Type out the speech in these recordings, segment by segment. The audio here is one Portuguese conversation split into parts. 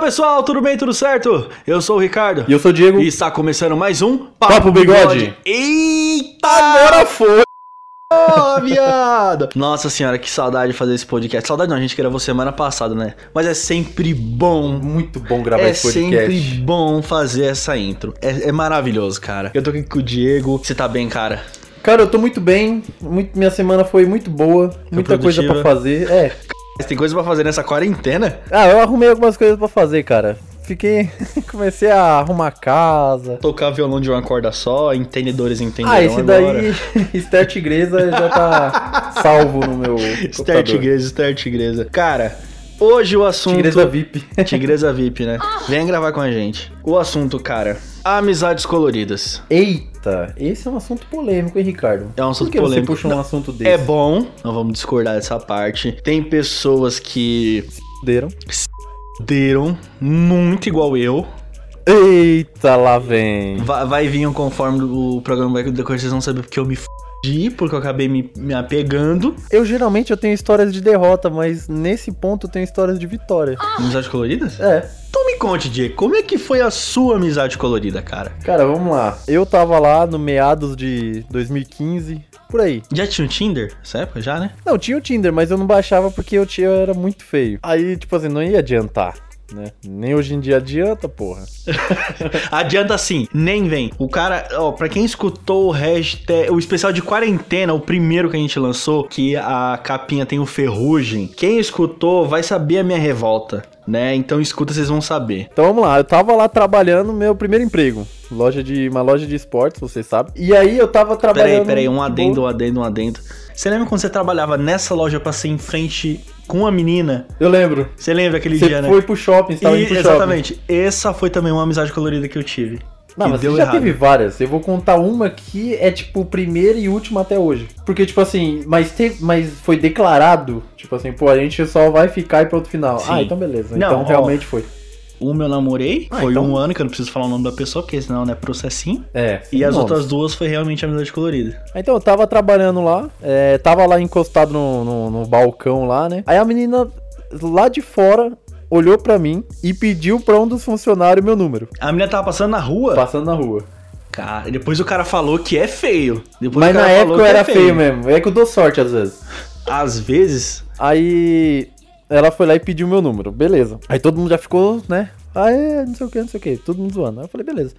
pessoal, tudo bem, tudo certo? Eu sou o Ricardo. E eu sou o Diego. E está começando mais um Papo Bigode. Eita! Agora foi! Ô, viado! Nossa senhora, que saudade de fazer esse podcast. Saudade não, a gente gravou semana passada, né? Mas é sempre bom. Muito bom gravar É esse podcast. sempre bom fazer essa intro. É, é maravilhoso, cara. Eu tô aqui com o Diego. Você tá bem, cara? Cara, eu tô muito bem. Muito- minha semana foi muito boa. muita coisa produtiva. pra fazer. É. Você tem coisa pra fazer nessa quarentena? Ah, eu arrumei algumas coisas pra fazer, cara. Fiquei. Comecei a arrumar casa. Tocar violão de uma corda só, entendedores entenderão Ah, esse daí, Start Igreja, já tá salvo no meu. Start. Tigresa, Start Tigresa. Cara, hoje o assunto... Tigresa VIP. Tigresa VIP, né? Vem gravar com a gente. O assunto, cara, amizades coloridas. Eita, esse é um assunto polêmico, hein, Ricardo? É um assunto Por que polêmico. você puxou um assunto desse? É bom, não vamos discordar dessa parte. Tem pessoas que Deram. deram muito igual eu. Eita, lá vem. Vai, vai vir um conforme o programa vai decorrer, vocês vão saber porque eu me fudi, porque eu acabei me, me apegando. Eu geralmente eu tenho histórias de derrota, mas nesse ponto eu tenho histórias de vitória. Amizades coloridas? É. Então me conte, Diego, como é que foi a sua amizade colorida, cara? Cara, vamos lá. Eu tava lá no meados de 2015, por aí. Já tinha o Tinder nessa época, já, né? Não, tinha o Tinder, mas eu não baixava porque eu, tinha, eu era muito feio. Aí, tipo assim, não ia adiantar, né? Nem hoje em dia adianta, porra. Adianta sim, nem vem. O cara, ó, pra quem escutou o hashtag, o especial de quarentena, o primeiro que a gente lançou, que a capinha tem o ferrugem, quem escutou vai saber a minha revolta, né? Então escuta, vocês vão saber. Então vamos lá, eu tava lá trabalhando no meu primeiro emprego. Loja de. Uma loja de esportes, vocês sabem. E aí eu tava trabalhando. Peraí, peraí, um de adendo, um adendo, um adendo. Você lembra quando você trabalhava nessa loja pra ser em frente com uma menina? Eu lembro. Você lembra aquele Você dia, né? foi pro shopping, você tava E- indo pro shopping. exatamente. Essa foi também uma amizade colorida que eu tive. Não, mas você já errado. teve várias. Eu vou contar uma que é tipo primeira e última até hoje. Porque, tipo assim, mas, teve, mas foi declarado, tipo assim, pô, a gente só vai ficar e pro outro final. Sim. Ah, então beleza. Não, então ó, realmente foi. Uma eu namorei, Ah, foi então- um ano, que eu não preciso falar o nome da pessoa, porque senão não é processinho. É. E as nomes. outras duas foi realmente amizade colorida. Então, eu tava trabalhando lá, é, tava lá encostado no, no, no balcão lá, né? Aí a menina lá de fora olhou pra mim e pediu pra um dos funcionários meu número, A menina tava passando na rua, passando na rua. cara, e depois o cara falou que é feio. Depois Mas na época eu que era é feio. mesmo, é que eu dou sorte às vezes. Às vezes, Aí ela foi lá e pediu meu número, beleza. Aí todo mundo já ficou, né? Ah, é, não sei o que, não sei o que, todo mundo zoando. Aí eu falei, beleza.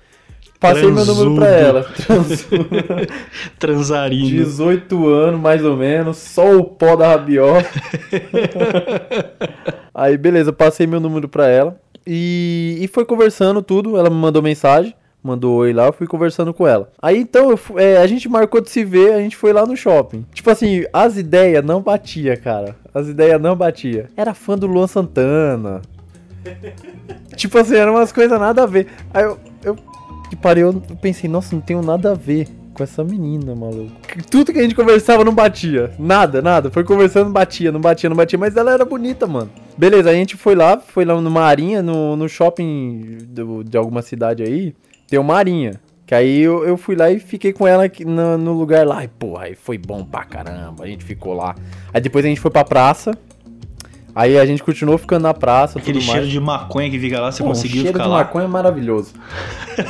Passei meu número pra Transudo. ela. Transudo. transarino. 18 anos, mais ou menos, só o pó da rabiola. Aí, beleza, passei meu número pra ela. E, e foi conversando tudo. Ela me mandou mensagem, mandou oi lá, eu fui conversando com ela. Aí então, é, a gente marcou de se ver, a gente foi lá no shopping. Tipo assim, as ideias não batia, cara. As ideias não batia. Era fã do Luan Santana. tipo assim, eram umas coisas nada a ver. Aí eu, eu que parei, eu pensei, nossa, não tenho nada a ver com essa menina, maluco. Tudo que a gente conversava não batia. Nada, nada. Foi conversando, batia, não batia, não batia. Mas ela era bonita, mano. Beleza, a gente foi lá, foi lá numa arinha, no, no shopping do- de alguma cidade aí. Tem uma arinha. Que aí eu, eu fui lá e fiquei com ela aqui no, no lugar lá. E, porra, aí foi bom pra caramba. A gente ficou lá. Aí depois a gente foi pra praça. Aí a gente continuou ficando na praça, Aquele cheiro de maconha que fica lá, você Pô, o conseguiu cheiro ficar de lá. maconha é maravilhoso.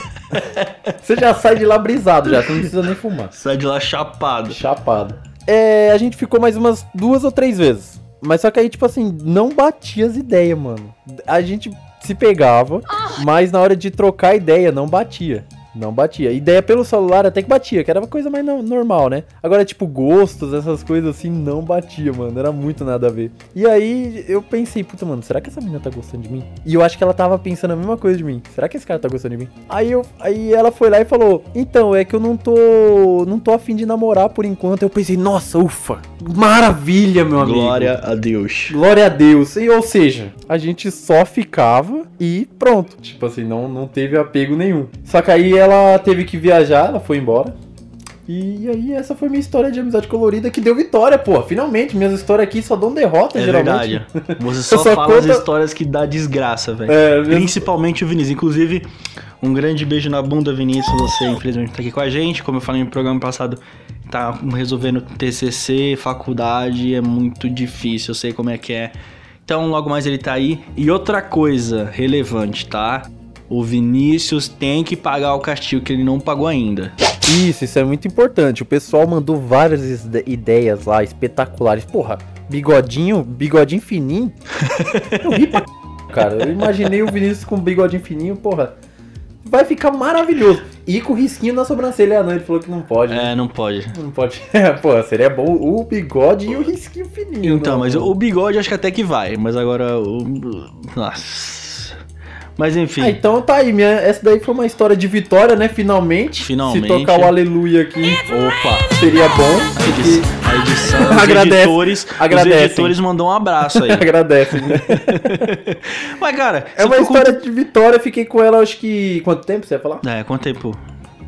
você já sai de lá brisado já, você não precisa nem fumar. Sai de lá chapado. Chapado. É, a gente ficou mais umas duas ou três vezes. Mas só que aí, tipo assim, não batia as ideias, mano. A gente se pegava, mas na hora de trocar ideia, não batia. Não batia. Ideia pelo celular até que batia, que era uma coisa mais no- normal, né? Agora, tipo, gostos, essas coisas assim, não batia, mano. Era muito nada a ver. E aí eu pensei, puta, mano, será que essa menina tá gostando de mim? E eu acho que ela tava pensando a mesma coisa de mim. Será que esse cara tá gostando de mim? Aí, eu, aí ela foi lá e falou: Então, é que eu não tô. Não tô afim de namorar por enquanto. Eu pensei, nossa, ufa! Maravilha, meu amigo. Glória a Deus. Glória a Deus. E, ou seja, a gente só ficava e pronto. Tipo assim, não, não teve apego nenhum. Só que aí ela teve que viajar, ela foi embora. E aí essa foi minha história de amizade colorida que deu vitória, pô. Finalmente, minhas histórias aqui só dão derrota, É geralmente. verdade. Você só, só fala as conta- histórias que dá desgraça, velho. É, mesmo- Principalmente o Vinícius. Inclusive, um grande beijo na bunda, Vinícius. Você, infelizmente, tá aqui com a gente. Como eu falei no programa passado, tá resolvendo TCC, faculdade. É muito difícil. Eu sei como é que é. Então, logo mais ele tá aí. E outra coisa relevante, tá? O Vinícius tem que pagar o castigo que ele não pagou ainda. Isso, isso é muito importante. O pessoal mandou várias ide- ideias lá, espetaculares. Porra, bigodinho, bigodinho fininho. Eu ri pra c... cara. Eu imaginei o Vinícius com bigodinho fininho, porra. Vai ficar maravilhoso. E com risquinho na sobrancelha. Ah, não, ele falou que não pode. né? É, não pode. Não pode. É, pô, seria bom o bigode e o risquinho fininho. Então, não. mas o bigode acho que até que vai, mas agora o. Nossa. Mas enfim. Ah, então tá aí, minha, essa daí foi uma história de vitória, né? Finalmente. Finalmente. Se tocar o aleluia aqui, Opa! seria bom. A edição, a edição os Agradece. editores, Agradecem. os editores mandou um abraço aí. Agradece, né? Mas, cara, É uma história de vitória, fiquei com ela, acho que. Quanto tempo você ia falar? com- É, quanto tempo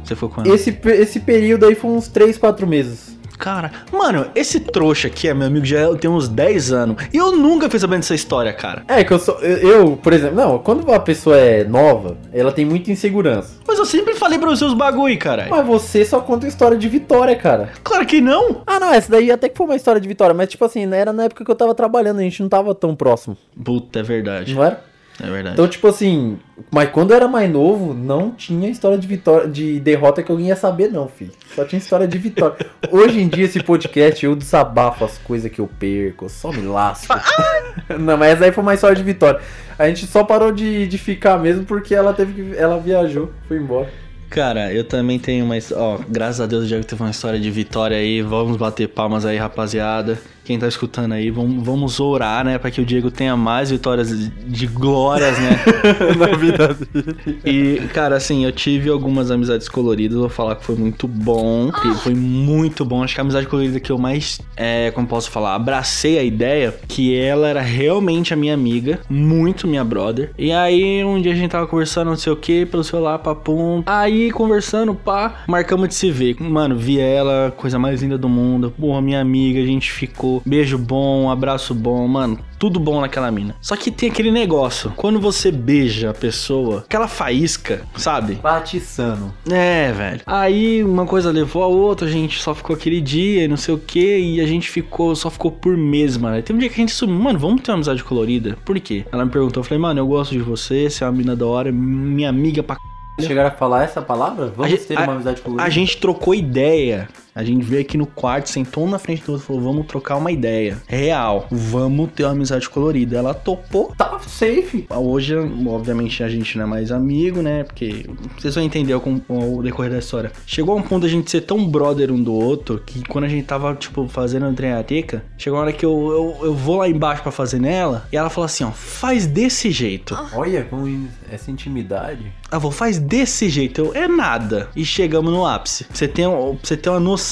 você foi com ela? Esse, esse período aí foi uns 3, 4 meses. Cara, mano, esse trouxa aqui é meu amigo já tem uns 10 anos. E eu nunca fiz sabendo dessa história, cara. É, que eu sou. Eu, por exemplo, não, quando uma pessoa é nova, ela tem muita insegurança. Mas eu sempre falei pra você os bagulho, cara. Mas você só conta história de vitória, cara. Claro que não. Ah, não, essa daí até que foi uma história de vitória, mas tipo assim, era na época que eu tava trabalhando, a gente não tava tão próximo, Puta, é verdade. não era? É verdade. Então, tipo assim, mas quando eu era mais novo, não tinha história de vitória, de derrota que alguém ia saber, não, filho. Só tinha história de vitória. Hoje em dia, esse podcast, eu desabafo as coisas que eu perco, eu só me lasco. não, mas essa aí foi uma história de vitória. A gente só parou de, de ficar mesmo porque ela teve que. Ela viajou, foi embora. Cara, eu também tenho uma. Ó, graças a Deus o Diego teve uma história de vitória aí. Vamos bater palmas aí, rapaziada. Quem tá escutando aí, vamos, vamos orar, né? Pra que o Diego tenha mais vitórias de- de glórias, né? Na vida dele. E, cara, assim, eu tive algumas amizades coloridas, vou falar que foi muito bom. que Foi muito bom. Acho que a amizade colorida que eu mais, é, como posso falar, abracei a ideia que ela era realmente a minha amiga, muito minha brother. E aí, um dia a gente tava conversando, não sei o que, pelo celular, papum. Aí, conversando, pá, marcamos de se ver. Mano, vi ela, coisa mais linda do mundo. Porra, minha amiga, a gente ficou. Beijo bom, abraço bom, mano. Tudo bom naquela mina. Só que tem aquele negócio. Quando você beija a pessoa, aquela faísca, sabe? Batiçando. É, velho. Aí uma coisa levou a outra, a gente só ficou aquele dia e não sei o que, e a gente ficou, só ficou por mês, mano. Aí Tem um dia que a gente sumiu, mano, vamos ter uma amizade colorida? Por quê? Ela me perguntou, eu falei, mano, eu gosto de você, você é uma mina da hora, minha amiga pra c... Chegaram a falar essa palavra? Vamos A ter uma amizade colorida? A gente trocou ideia. A gente veio aqui no quarto, sentou um na frente do outro e falou: vamos trocar uma ideia. Real, vamos ter uma amizade colorida. Ela topou. Tá safe. Hoje, obviamente, a gente não é mais amigo, né? Porque vocês vão entender com o decorrer da história. Chegou a um ponto da gente ser tão brother um do outro que quando a gente tava, tipo, fazendo a treinateca, chegou uma hora que eu, eu, eu vou lá embaixo pra fazer nela e ela falou assim: ó, faz desse jeito. Olha, com essa intimidade. Ah, vou faz desse jeito. Eu, é nada. E chegamos no ápice. Você pra você ter uma noção.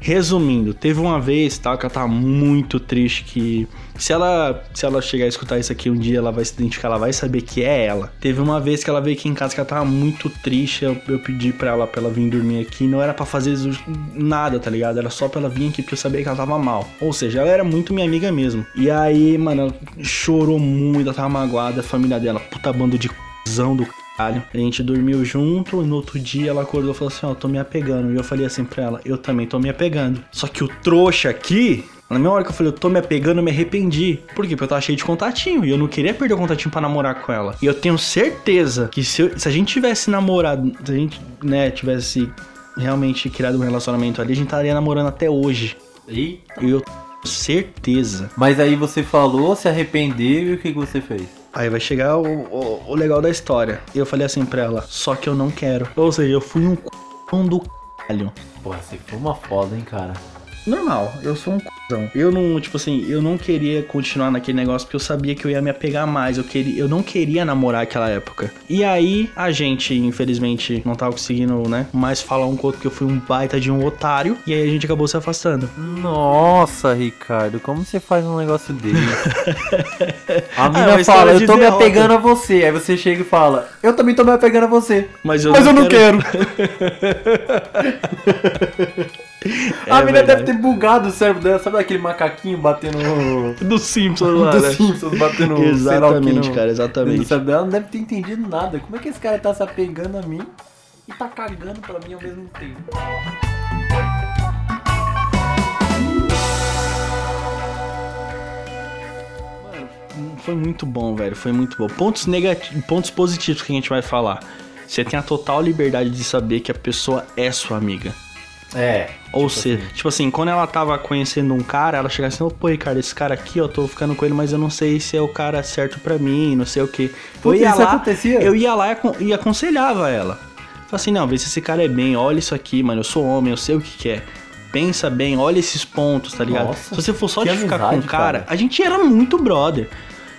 Resumindo, teve uma vez, tal, que ela tava muito triste que se ela se ela chegar a escutar isso aqui um dia, ela vai se identificar, ela vai saber que é ela. Teve uma vez que ela veio aqui em casa que ela tava muito triste, eu, eu pedi pra ela pra ela vir dormir aqui, não era pra fazer nada, tá ligado? Era só pra ela vir aqui porque eu sabia que ela tava mal. Ou seja, ela era muito minha amiga mesmo. E aí, mano, ela chorou muito, ela tava magoada, a família dela, puta bando de cuzão do A gente dormiu junto e no outro dia ela acordou e falou assim: Ó, tô me apegando. E eu falei assim pra ela: Eu também tô me apegando. Só que o trouxa aqui. Na mesma hora que eu falei, eu tô me apegando, eu me arrependi. Por quê? Porque eu tava cheio de contatinho e eu não queria perder o contatinho pra namorar com ela. E eu tenho certeza que se, eu- se a gente tivesse namorado, se a gente, né, tivesse realmente criado um relacionamento ali, a gente estaria namorando até hoje. E? E eu tenho certeza. Mas aí você falou, se arrependeu e o que, que você fez? Aí vai chegar o, o, o legal da história. E eu falei assim pra ela, só que eu não quero. Ou seja, eu fui um c... do caralho. Porra, você foi uma foda, hein, cara. Normal, eu sou um c***zão. Eu não, tipo assim, eu não queria continuar naquele negócio porque eu sabia que eu ia me apegar mais. Eu, queria, eu não queria namorar aquela época. E aí, a gente, infelizmente, não tava conseguindo, né? Mais falar um com outro porque eu fui um baita de um otário. E aí a gente acabou se afastando. Nossa, Ricardo, como você faz um negócio desse? A mina uma história fala, eu tô me apegando a você. Aí você chega e fala, eu também tô me apegando a você. Mas eu Mas eu não quero. a É verdade. deve ter bugado o cérebro dela. Sabe aquele macaquinho batendo no... Do Simpsons lá, Dos né? Simpsons batendo Exatamente, no- cara, exatamente. cérebro dela. Não deve ter entendido nada. Como é que esse cara tá se apegando a mim e tá cagando pra mim ao mesmo tempo? Mano, foi muito bom, velho. Foi muito bom. Pontos negativos, pontos positivos que a gente vai falar. Você tem a total liberdade de saber que a pessoa é sua amiga. É. Ou tipo seja, assim. tipo assim, quando ela tava conhecendo um cara, ela chegava assim, ô, pô, Ricardo, esse cara aqui, ó, tô ficando com ele, mas eu não sei se é o cara certo pra mim, não sei o quê. Eu ia lá, acontecia? eu ia lá e acon- aconselhava ela. Falei assim, não, vê se esse cara é bem, olha isso aqui, mano, eu sou homem, eu sei o que que é. Pensa bem, olha esses pontos, tá ligado? Nossa, se você for só que de ficar com o amizade, cara, cara. a gente era muito brother.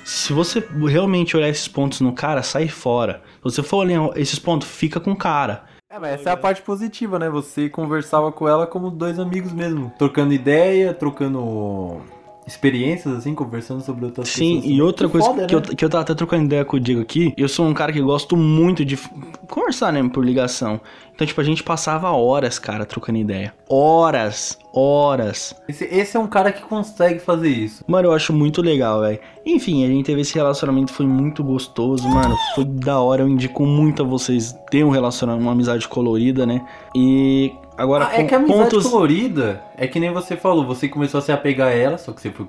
Se você realmente olhar esses pontos no cara, sai fora. Se você for olhar esses pontos, fica com o cara. É, mas essa é a parte positiva, né? Você conversava com ela como dois amigos mesmo. Trocando ideia, trocando experiências, assim, conversando sobre outras Sim, pessoas. e outra Que coisa foda, que, eu, né? que eu tava até trocando ideia com o Diego aqui, eu sou um cara que gosto muito de conversar, né, por ligação. Então, tipo, a gente passava horas, cara, trocando ideia. Horas, horas. Esse, esse é um cara que consegue fazer isso. Mano, eu acho muito legal, velho. Enfim, a gente teve esse relacionamento, foi muito gostoso, mano. Foi da hora, eu indico muito a vocês ter um relacionamento, uma amizade colorida, né? E agora, Ah, é que a amizade pontos... colorida é que nem você falou, você começou a se apegar a ela, só que você foi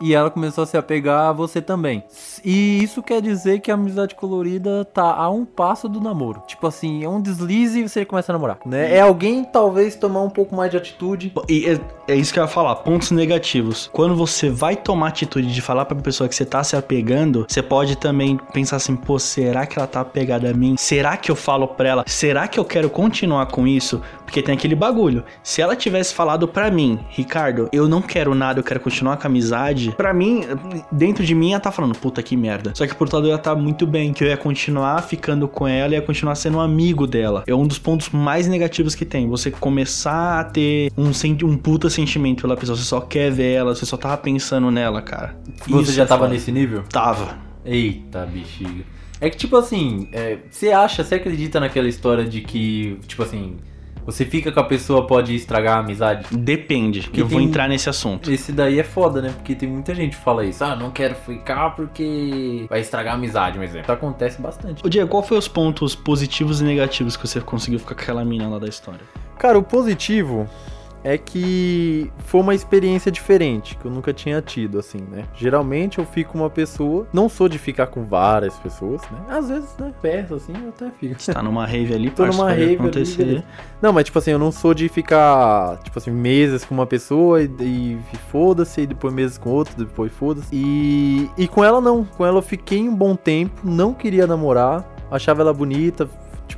e ela começou a se apegar a você também. E isso quer dizer que a amizade colorida tá a um passo do namoro. Tipo assim, é um deslize e você começa a namorar, né? É alguém talvez tomar um pouco mais de atitude. E é, é isso que eu ia falar, pontos negativos. Quando você vai tomar atitude de falar pra pessoa que você tá se apegando, você pode também pensar assim, pô, será que ela tá apegada a mim? Será que eu falo pra ela? Será que eu quero continuar com isso? Porque tem aquele bagulho. Se ela tivesse falado pra mim, Ricardo, eu não quero nada, eu quero continuar com a amizade, pra mim, dentro de mim, ela tá falando, puta que merda. Só que por outro lado, ela tá muito bem, que eu ia continuar ficando com ela e ia continuar sendo um amigo dela. É um dos pontos mais negativos que tem. Você começar a ter um, senti- um puta sentimento pela pessoa, você só quer ver ela, você só tava pensando nela, cara. Você Isso já é tava foda. nesse nível? Tava. Eita, bexiga. É que, tipo assim, é, você acha, você acredita naquela história de que, tipo assim, você fica com a pessoa, pode estragar a amizade? Depende. Que eu vou entrar nesse assunto. Esse daí é foda, né? Porque tem muita gente que fala isso. Ah, não quero ficar porque vai estragar a amizade, um exemplo. Isso acontece bastante. Ô Diego, qual foi os pontos positivos e negativos que você conseguiu ficar com aquela mina lá da história? Cara, o positivo é que foi uma experiência diferente, que eu nunca tinha tido, assim, né? Geralmente eu fico com uma pessoa, não sou de ficar com várias pessoas, né? Às vezes, né, perto, assim, eu até fico. Você tá numa rave ali, Tô numa rave ali, acontecer. beleza. Não, mas tipo assim, eu não sou de ficar, tipo assim, meses com uma pessoa e, e foda-se, e depois meses com outra, depois foda-se. E, e com ela não, com ela eu fiquei um bom tempo, não queria namorar, achava ela bonita,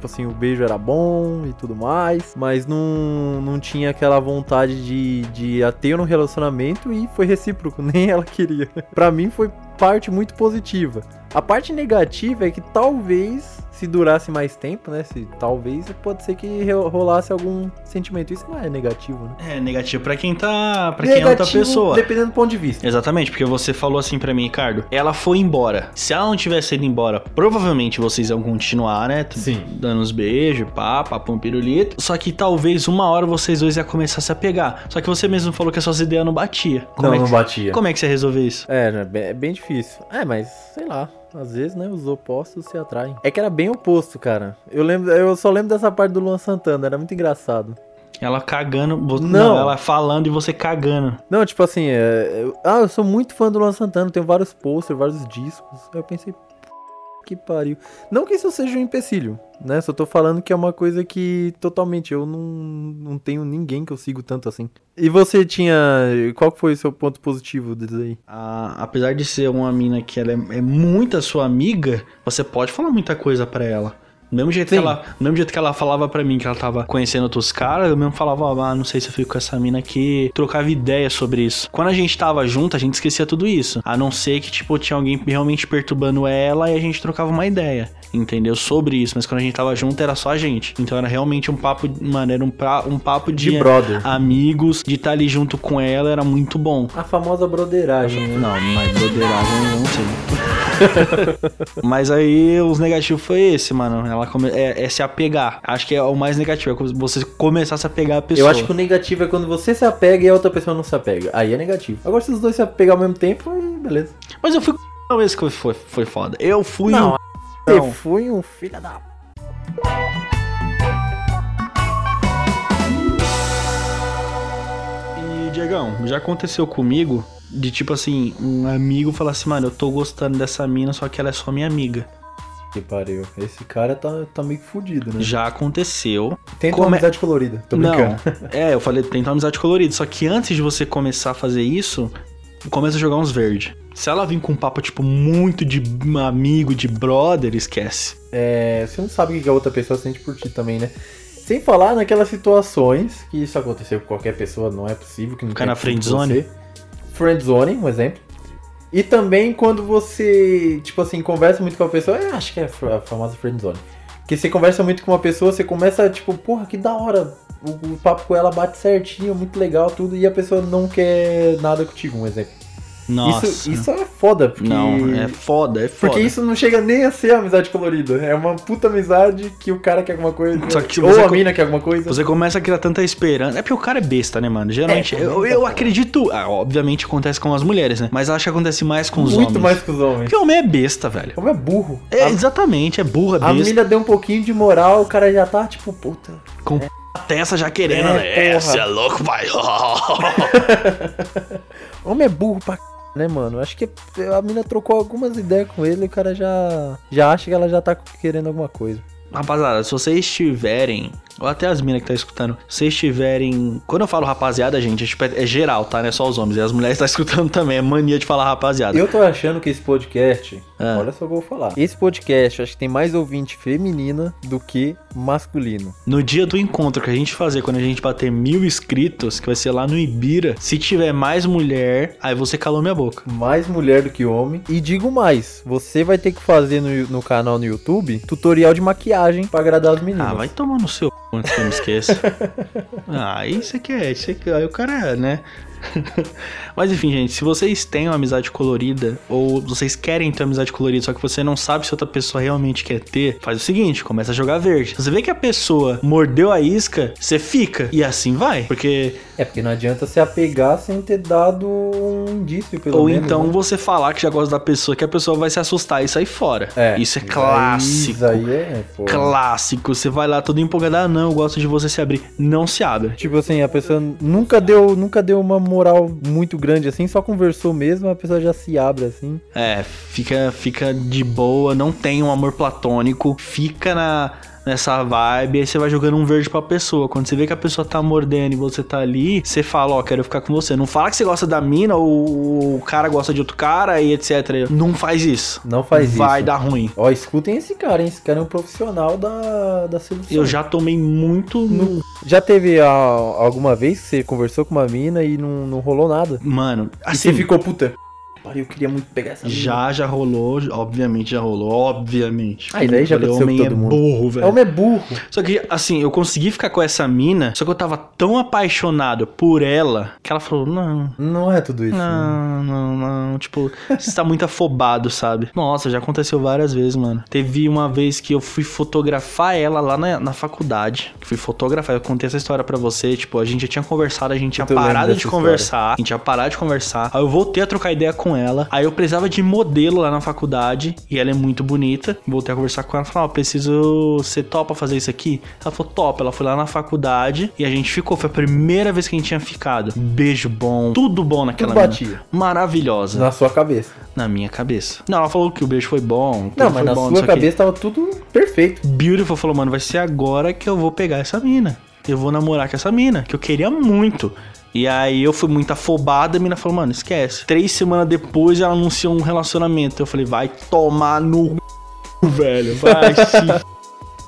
tipo assim, o beijo era bom e tudo mais, mas não, não tinha aquela vontade de, de ter um relacionamento e foi recíproco, nem ela queria. pra mim foi parte muito positiva. A parte negativa é que talvez, se durasse mais tempo, né? Se talvez pode ser que ro- rolasse algum sentimento. Isso não é negativo, né? É negativo pra quem tá. Pra quem é outra pessoa. Dependendo do ponto de vista. Exatamente, porque você falou assim pra mim, Ricardo, ela foi embora. Se ela não tivesse ido embora, provavelmente vocês iam continuar, né? Sim. Dando uns beijos, pá, papum, pirulito. Só que talvez uma hora vocês dois iam começar a se apegar. Só que você mesmo falou que as suas ideias não batiam. Como não, é que, não batia. Como é que você resolveu isso? É, é bem difícil. É, mas sei lá. Às vezes, né, os opostos se atraem. É que era bem oposto, cara. Eu lembro, eu só lembro dessa parte do Luan Santana, era muito engraçado. Ela cagando, Não. não, ela falando e você cagando. Não, tipo assim, é, eu- ah, eu sou muito fã do Luan Santana, tenho vários posters, vários discos. Aí eu pensei, que pariu. Não que isso seja um empecilho, né? Só tô falando que é uma coisa que totalmente eu não, não tenho ninguém que eu sigo tanto assim. E você tinha. Qual foi o seu ponto positivo disso aí? A- apesar de ser uma mina que ela é, é muito a sua amiga, você pode falar muita coisa pra ela. Do mesmo jeito, que ela, do mesmo jeito que ela falava pra mim que ela tava conhecendo outros caras, eu mesmo falava, ah, não sei se eu fico com essa mina aqui, trocava ideia sobre isso. Quando a gente tava junto, a gente esquecia tudo isso. A não ser que, tipo, tinha alguém realmente perturbando ela e a gente trocava uma ideia, entendeu? Sobre isso. Mas quando a gente tava junto, era só a gente. Então era realmente um papo, mano, era um, pra, um papo de, De brother. amigos, de estar ali junto com ela, era muito bom. A famosa broderagem, né? Não, mas broderagem eu não sei. mas aí os negativos foi esse, mano. Ela come... é, é se apegar. Acho que é o mais negativo, é você começar a se apegar à pessoa. Eu acho que o negativo é quando você se apega e a outra pessoa não se apega. Aí é negativo. Agora, se os dois se apegar ao mesmo tempo, aí beleza. Mas eu fui uma vez que foi, foi foda. Eu fui Não, um... Você Não. foi um filho da. E, Diegão, já aconteceu comigo De tipo assim, um amigo falar assim, mano, eu tô gostando dessa mina, só que ela é só minha amiga. Que pariu. Esse cara tá, tá meio fudido, né? Já aconteceu. Tenta Como uma amizade colorida. Tô Não, brincando. é, eu falei, tenta uma amizade colorida. Só que antes de você começar a fazer isso, começa a jogar uns verde. Se ela vir com um papo, tipo, muito de amigo, de brother, esquece. É, você não sabe o que a outra pessoa sente por ti também, né? Sem falar naquelas situações que isso aconteceu com qualquer pessoa, não é possível que não Ficar na friendzone? você. Friendzone, um exemplo. E também quando você, tipo assim, conversa muito com a pessoa, eu acho que é a famosa friendzone. Que você conversa muito com uma pessoa, você começa, tipo, porra, que da hora. O, o papo com ela bate certinho, muito legal, tudo, e a pessoa não quer nada contigo, um exemplo. Nossa. Isso, isso é foda, porque... Não, é foda, é foda. Porque isso não chega nem a ser amizade colorida. É uma puta amizade que o cara quer alguma coisa. Só que se ou a co- mina quer alguma coisa. Você começa a criar tanta esperança. É porque o cara é besta, né, mano? Geralmente, É, eu, eu acredito. ah, obviamente acontece com as mulheres, né? Mas acho que acontece mais com os Muito homens. mais que os homens. Porque homem é besta, velho. Como é burro. É, a, exatamente, é burra, a besta. mina deu um pouquinho de moral, o cara já tá tipo, puta. Com a testa já querendo, É, né? É, você é louco, pai. Homem é burro pra c... né, mano? Acho que a mina trocou algumas ideias com ele e o cara já, já acha que ela já tá querendo alguma coisa. Rapaziada, se vocês tiverem, ou até as minas que tá escutando, se vocês tiverem. Quando eu falo rapaziada, gente, é, tipo, é geral, tá? Não é só os homens. E as mulheres tá escutando também. É mania de falar rapaziada. Eu tô achando que esse podcast. Ah. Olha só o que eu vou falar. Esse podcast, eu acho que tem mais ouvinte feminina do que masculino. No dia do encontro que a gente fazer, quando a gente bater mil inscritos, que vai ser lá no Ibira, se tiver mais mulher, aí você calou minha boca. mais mulher do que homem. E digo mais, você vai ter que fazer no, no canal no YouTube tutorial de maquiagem pra agradar as meninas. Ah, vai tomar no seu antes que eu me esqueça. ah, isso aqui é, isso aqui, aí o cara né? Mas enfim, gente, se vocês têm uma amizade colorida, ou vocês querem ter uma amizade colorida, só que você não sabe se outra pessoa realmente quer ter, faz o seguinte, começa a jogar verde. Se você vê que a pessoa mordeu a isca, você fica. E assim vai. Porque. É porque não adianta se apegar sem ter dado um indício, pelo ou menos. então né? você falar que já gosta da pessoa, que a pessoa vai se assustar e sair fora. É, Isso é aí- clássico. Isso aí é, pô. Clássico. Você vai lá todo empolgado, ah, não, eu gosto de você se abrir. Não se abre. Tipo assim, a pessoa nunca deu, nunca deu uma moral muito grande assim, só conversou mesmo, a pessoa já se abre assim. É, fica, fica de boa, não tem um amor platônico, fica na, nessa vibe, aí você vai jogando um verde pra pessoa. Quando você vê que a pessoa tá mordendo e você tá ali, você fala, ó, quero ficar com você. Não fala que você gosta da mina ou o cara gosta de outro cara e etc. Não faz isso. Não faz vai isso. dar ruim. Ó, escutem esse cara, hein? Esse cara é um profissional da, da solução. Eu já tomei muito no. Já teve a- alguma vez que você conversou com uma mina e não, não rolou nada? Mano, E assim. você ficou, puta, pariu, eu queria muito pegar essa mina. Já, já rolou, obviamente já rolou, obviamente. Ah, e daí já aconteceu homem com todo é mundo. burro, velho. Homem é burro. Só que, assim, eu consegui ficar com essa mina, só que eu tava tão apaixonado por ela que ela falou: não. Não é tudo isso. né? Não, não, não. Tipo, você tá muito afobado, sabe? Nossa, já aconteceu várias vezes, mano. Teve uma vez que eu fui fotografar ela lá na, na faculdade. Fui fotografar. Eu contei essa história pra você. Tipo, a gente já tinha conversado, a gente tinha parado de história. conversar. A gente tinha parado de conversar. Aí eu voltei a trocar ideia com ela. Aí eu precisava de modelo lá na faculdade. E ela é muito bonita. Voltei a conversar com ela. Falei, ó, preciso. Você topa fazer isso aqui? Ela falou, topa. Ela foi lá na faculdade. E a gente ficou. Foi a primeira vez que a gente tinha ficado. Beijo bom. Tudo bom naquela Tudo mina. batia. Maravilhosa. Na sua cabeça. Na minha cabeça. Não, ela falou que o beijo foi bom. Não, mas na bom, sua cabeça tava tudo perfeito. Beautiful falou, mano, vai ser agora que eu vou pegar essa mina. Eu vou namorar com essa mina, que eu queria muito. E aí eu fui muito afobada, a mina falou, mano, esquece. Três semanas depois ela anunciou um relacionamento. Eu falei, vai tomar no velho. Vai se.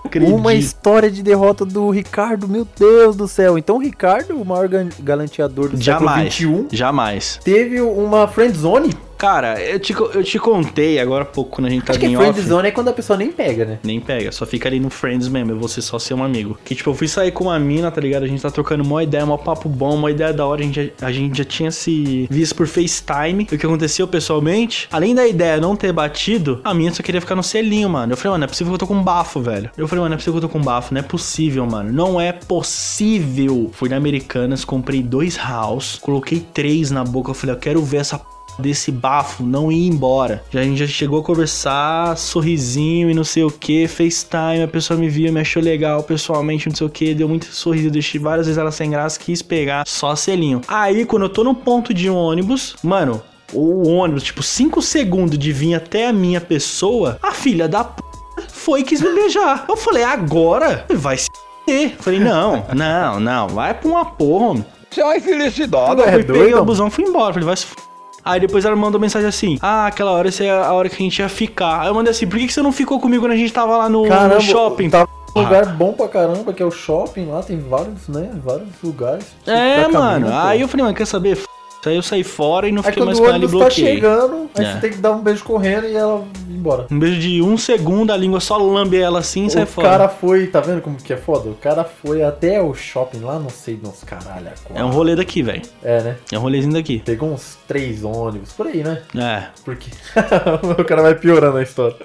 Acredito. Uma história de derrota do Ricardo, meu Deus do céu. Então o Ricardo, o maior galanteador do Jamais. século XXI, Jamais. teve uma friendzone. Cara, eu te, eu te contei agora há pouco quando a gente Acho tava que em off. friendzone é quando a pessoa nem pega, né? Nem pega, só fica ali no Friends mesmo, eu vou ser só ser um amigo. Que tipo, eu fui sair com uma mina, tá ligado? A gente tá trocando uma ideia, um papo bom, uma ideia da hora, a gente, já- a gente já tinha se visto por FaceTime. E o que aconteceu pessoalmente, além da ideia não ter batido, a minha só queria ficar no selinho, mano. Eu falei, mano, não é possível que eu tô com bafo, velho. Eu falei, mano, não é possível que eu tô com bafo, não é possível, mano. Não é possível. Fui na Americanas, comprei dois house, coloquei três na boca, eu falei, eu quero ver essa desse bafo não ia embora. Já, a gente já chegou a conversar, sorrisinho e não sei o que, FaceTime, a pessoa me via, me achou legal pessoalmente, não sei o que, deu muito sorriso, deixei várias vezes ela sem graça, quis pegar só selinho. Aí, quando eu tô no ponto de ônibus, mano, o ônibus, tipo, 5 segundos de vir até a minha pessoa, a filha da p foi e quis me beijar. Eu falei, agora vai se. Falei, não, não, não, vai pra uma porra, homem. Isso é uma infelicidade. Agora é eu fui, peguei doido? o busão e fui embora. Falei, vai se. Aí depois ela mandou mensagem assim: Ah, aquela hora essa é a hora que a gente ia ficar. Aí eu mandei assim: Por que, que você não ficou comigo quando a gente tava lá no, no shopping? Tá um lugar bom pra caramba, que é o shopping lá, tem vários, né? Vários lugares. É, mano. caminho, aí eu falei, mano, quer saber? F... Aí eu saí fora e não Aí fiquei mais o com ela e tá bloqueei. chegando, aí É. você tem que dar um beijo correndo e ela ir embora. Um beijo de um segundo, a língua só lambe ela assim e sai o fora. cara foi, tá vendo como que é foda? O cara foi até o shopping lá, não sei, nos caralho. É um rolê daqui, velho. É, né? É um rolezinho daqui. Pegou uns três ônibus, por aí, né? É. Porque o cara vai piorando a história.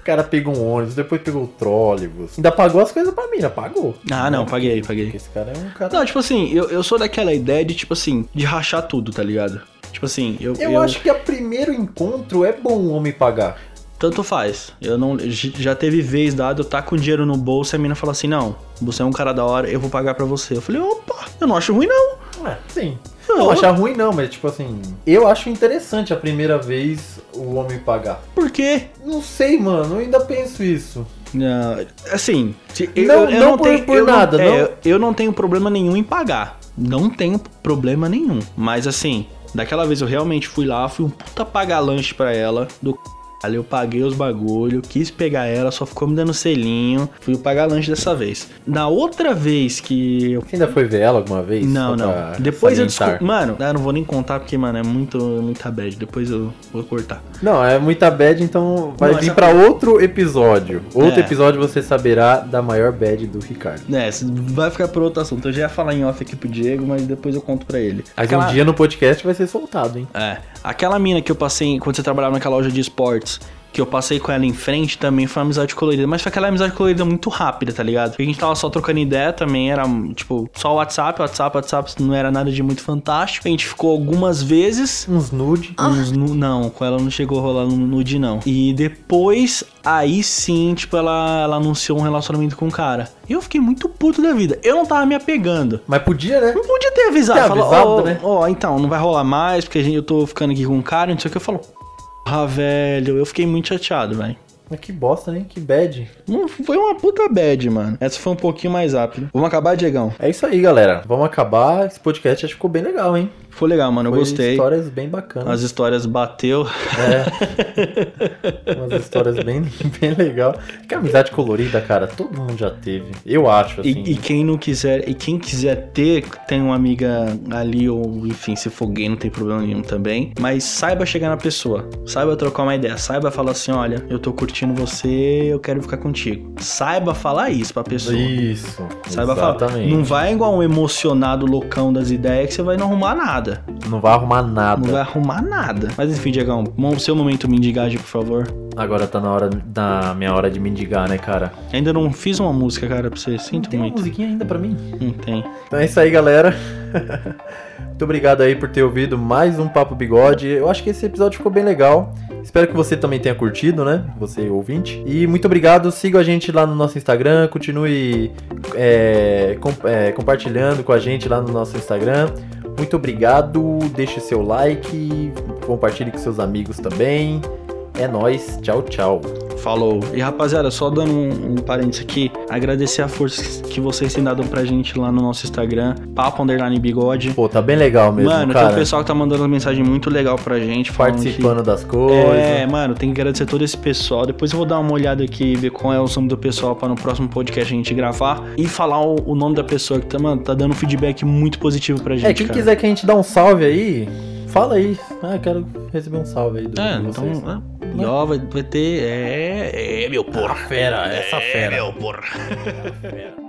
o cara pegou um ônibus, depois pegou o trólebus. Ainda pagou as coisas pra mim, né? Pagou. Ah, não, Né? paguei, Porque paguei. esse cara é um cara. Não, tipo assim, eu, eu sou daquela ideia de, tipo assim, de rachar tudo, tá ligado? Tipo assim, eu. Eu, acho que a primeiro encontro é bom o homem pagar. Tanto faz. Eu não. Já teve vez dado, eu tá com dinheiro no bolso e a mina fala assim: não, você é um cara da hora, eu vou pagar pra você. Eu falei, opa, eu não acho ruim, não. É, sim. Não. Não achar ruim não, mas tipo assim, eu acho interessante a primeira vez o homem pagar. Por quê? Não sei, mano, eu ainda penso isso. Não, assim, se- eu, Não- eu não por- por eu nada, é, não- eu- eu não tenho problema nenhum em pagar. Não tenho problema nenhum. Mas assim, daquela vez eu realmente fui lá, fui um puta pagar lanche pra ela, do c... eu paguei os bagulho, quis pegar ela, só ficou me dando selinho, fui pagar lanche dessa vez. Na outra vez que eu Você ainda foi ver ela alguma vez? não, não. Depois eu salientar. descobri. Mano, eu não vou nem contar porque, mano, é muito, muita bad. Depois eu vou cortar. Não, é muita bad, então vai Não, vir essa pra outro episódio. Outro É. episódio você saberá da maior bad do Ricardo. É, vai ficar por outro assunto. Eu já ia falar em off aqui pro Diego, mas depois eu conto pra ele. Mas Aquela- um dia no podcast vai ser soltado, hein? É. Aquela mina que eu passei quando você trabalhava naquela loja de esportes. Que eu passei com ela em frente também foi uma amizade colorida. Mas foi aquela amizade colorida muito rápida, tá ligado? Porque a gente tava só trocando ideia também. Era, tipo, só WhatsApp, WhatsApp, WhatsApp. Não era nada de muito fantástico. A gente ficou algumas vezes. Uns nude. Uns nu- não, com ela não chegou a rolar no nude, não. E depois, aí sim, tipo, ela, ela anunciou um relacionamento com o cara. E eu fiquei muito puto da vida. Eu não tava me apegando. Mas podia, né? Não podia ter avisado. Ó, né? ó, então, não vai rolar mais, porque a gente, eu tô ficando aqui com um cara, não sei o que. Eu falo, porra, velho, eu fiquei muito chateado, velho. Mas que bosta, né? Que bad. Não, Foi uma puta bad, mano. Essa foi um pouquinho mais rápida. Vamos acabar, Diegão? É isso aí, galera. Vamos acabar. Esse podcast acho que ficou bem legal, hein? Foi legal, mano. Eu Foi gostei. histórias bem bacanas. As histórias bateu. É. Umas histórias bem, bem legal. Que amizade colorida, cara, todo mundo já teve. Eu acho, assim. E, e quem não quiser, e quem quiser ter, tem uma amiga ali, ou enfim, se for gay, não tem problema nenhum também. Mas saiba chegar na pessoa, saiba trocar uma ideia, saiba falar assim: olha, eu tô curtindo você, eu quero ficar contigo. Saiba falar isso pra pessoa. Isso. Saiba falar. exatamente. Não vai igual um emocionado loucão das ideias que você vai não arrumar nada. Não vai arrumar nada. Não vai arrumar nada. Mas enfim, Diegão, seu momento mendigagem, por favor. Agora tá na hora da minha hora de mendigar, né, cara? Ainda não fiz uma música, cara, pra você. Sinto Tem muito. musiquinha ainda pra mim. Não tem. Então é isso aí, galera. Muito obrigado aí por ter ouvido mais um Papo Bigode. Eu acho que esse episódio ficou bem legal. Espero que você também tenha curtido, né? Você ouvinte. E muito obrigado. Siga a gente lá no nosso Instagram. Continue é, com- é, compartilhando com a gente lá no nosso Instagram. Muito obrigado. Deixe seu like. Compartilhe com seus amigos também. É nóis. Tchau, tchau. Falou. E rapaziada, só dando um, um parênteses aqui, agradecer a força que vocês têm dado pra gente lá no nosso Instagram, papo underline bigode. Pô, tá bem legal mesmo, mano, cara. tem um pessoal que tá mandando uma mensagem muito legal pra gente, Participando das que... coisas. É, mano, tem que agradecer todo esse pessoal. Depois eu vou dar uma olhada aqui e ver qual é o nome do pessoal pra no próximo podcast a gente gravar e falar o, o nome da pessoa que tá, mano, tá dando um feedback muito positivo pra gente. É, quem cara. quiser que a gente dá um salve aí, fala aí. Ah, quero receber um salve aí do, É, vocês. então, é, e ó, vai, vai ter. É, é, meu porra. fera, essa É, fera. meu porra. Fera.